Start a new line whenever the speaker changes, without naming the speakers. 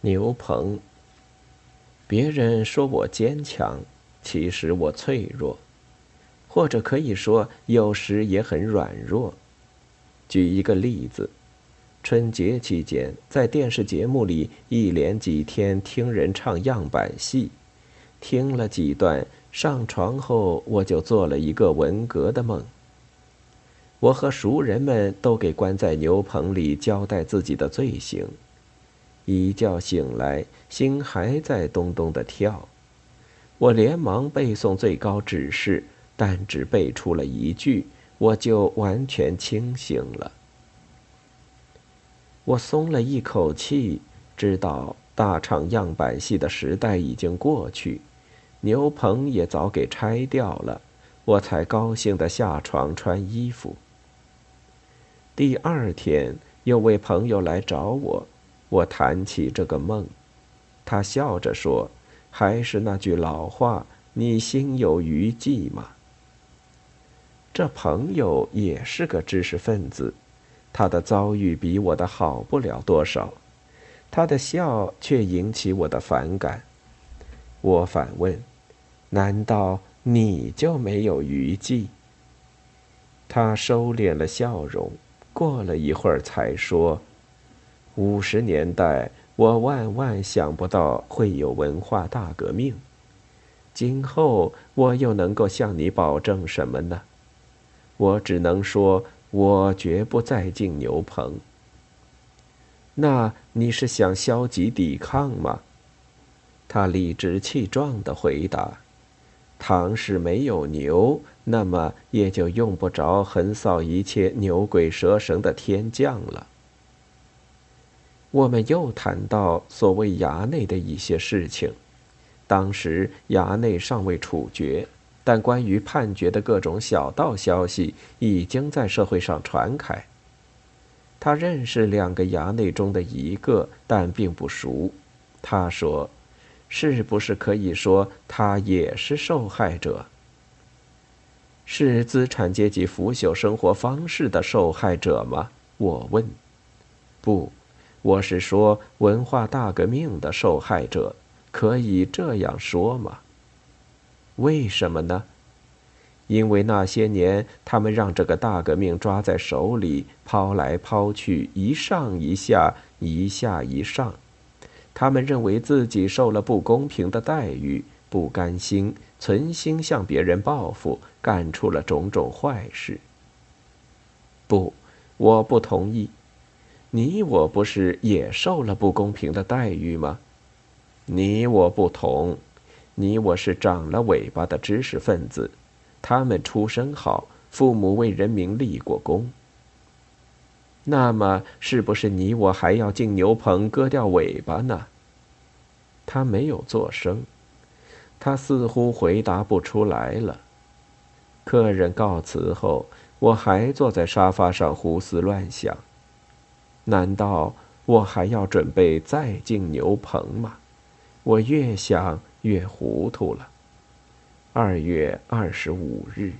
牛棚。别人说我坚强，其实我脆弱，或者可以说有时也很软弱。举一个例子，春节期间在电视节目里一连几天听人唱样板戏，听了几段，上床后我就做了一个文革的梦。我和熟人们都给关在牛棚里交代自己的罪行。一觉醒来，心还在咚咚的跳。我连忙背诵最高指示，但只背出了一句，我就完全清醒了。我松了一口气，知道大唱样板戏的时代已经过去，牛棚也早给拆掉了，我才高兴的下床穿衣服。第二天，有位朋友来找我。我谈起这个梦，他笑着说：“还是那句老话，你心有余悸吗？”这朋友也是个知识分子，他的遭遇比我的好不了多少，他的笑却引起我的反感。我反问：“难道你就没有余悸？”他收敛了笑容，过了一会儿才说。五十年代，我万万想不到会有文化大革命。今后我又能够向你保证什么呢？我只能说，我绝不再进牛棚。那你是想消极抵抗吗？他理直气壮的回答：“倘使没有牛，那么也就用不着横扫一切牛鬼蛇神的天将了。”我们又谈到所谓衙内的一些事情，当时衙内尚未处决，但关于判决的各种小道消息已经在社会上传开。他认识两个衙内中的一个，但并不熟。他说：“是不是可以说他也是受害者？是资产阶级腐朽生活方式的受害者吗？”我问。不。我是说，文化大革命的受害者，可以这样说吗？为什么呢？因为那些年，他们让这个大革命抓在手里，抛来抛去，一上一下，一下一上。他们认为自己受了不公平的待遇，不甘心，存心向别人报复，干出了种种坏事。不，我不同意。你我不是也受了不公平的待遇吗？你我不同，你我是长了尾巴的知识分子，他们出身好，父母为人民立过功。那么，是不是你我还要进牛棚割掉尾巴呢？他没有作声，他似乎回答不出来了。客人告辞后，我还坐在沙发上胡思乱想。难道我还要准备再进牛棚吗？我越想越糊涂了。二月二十五日。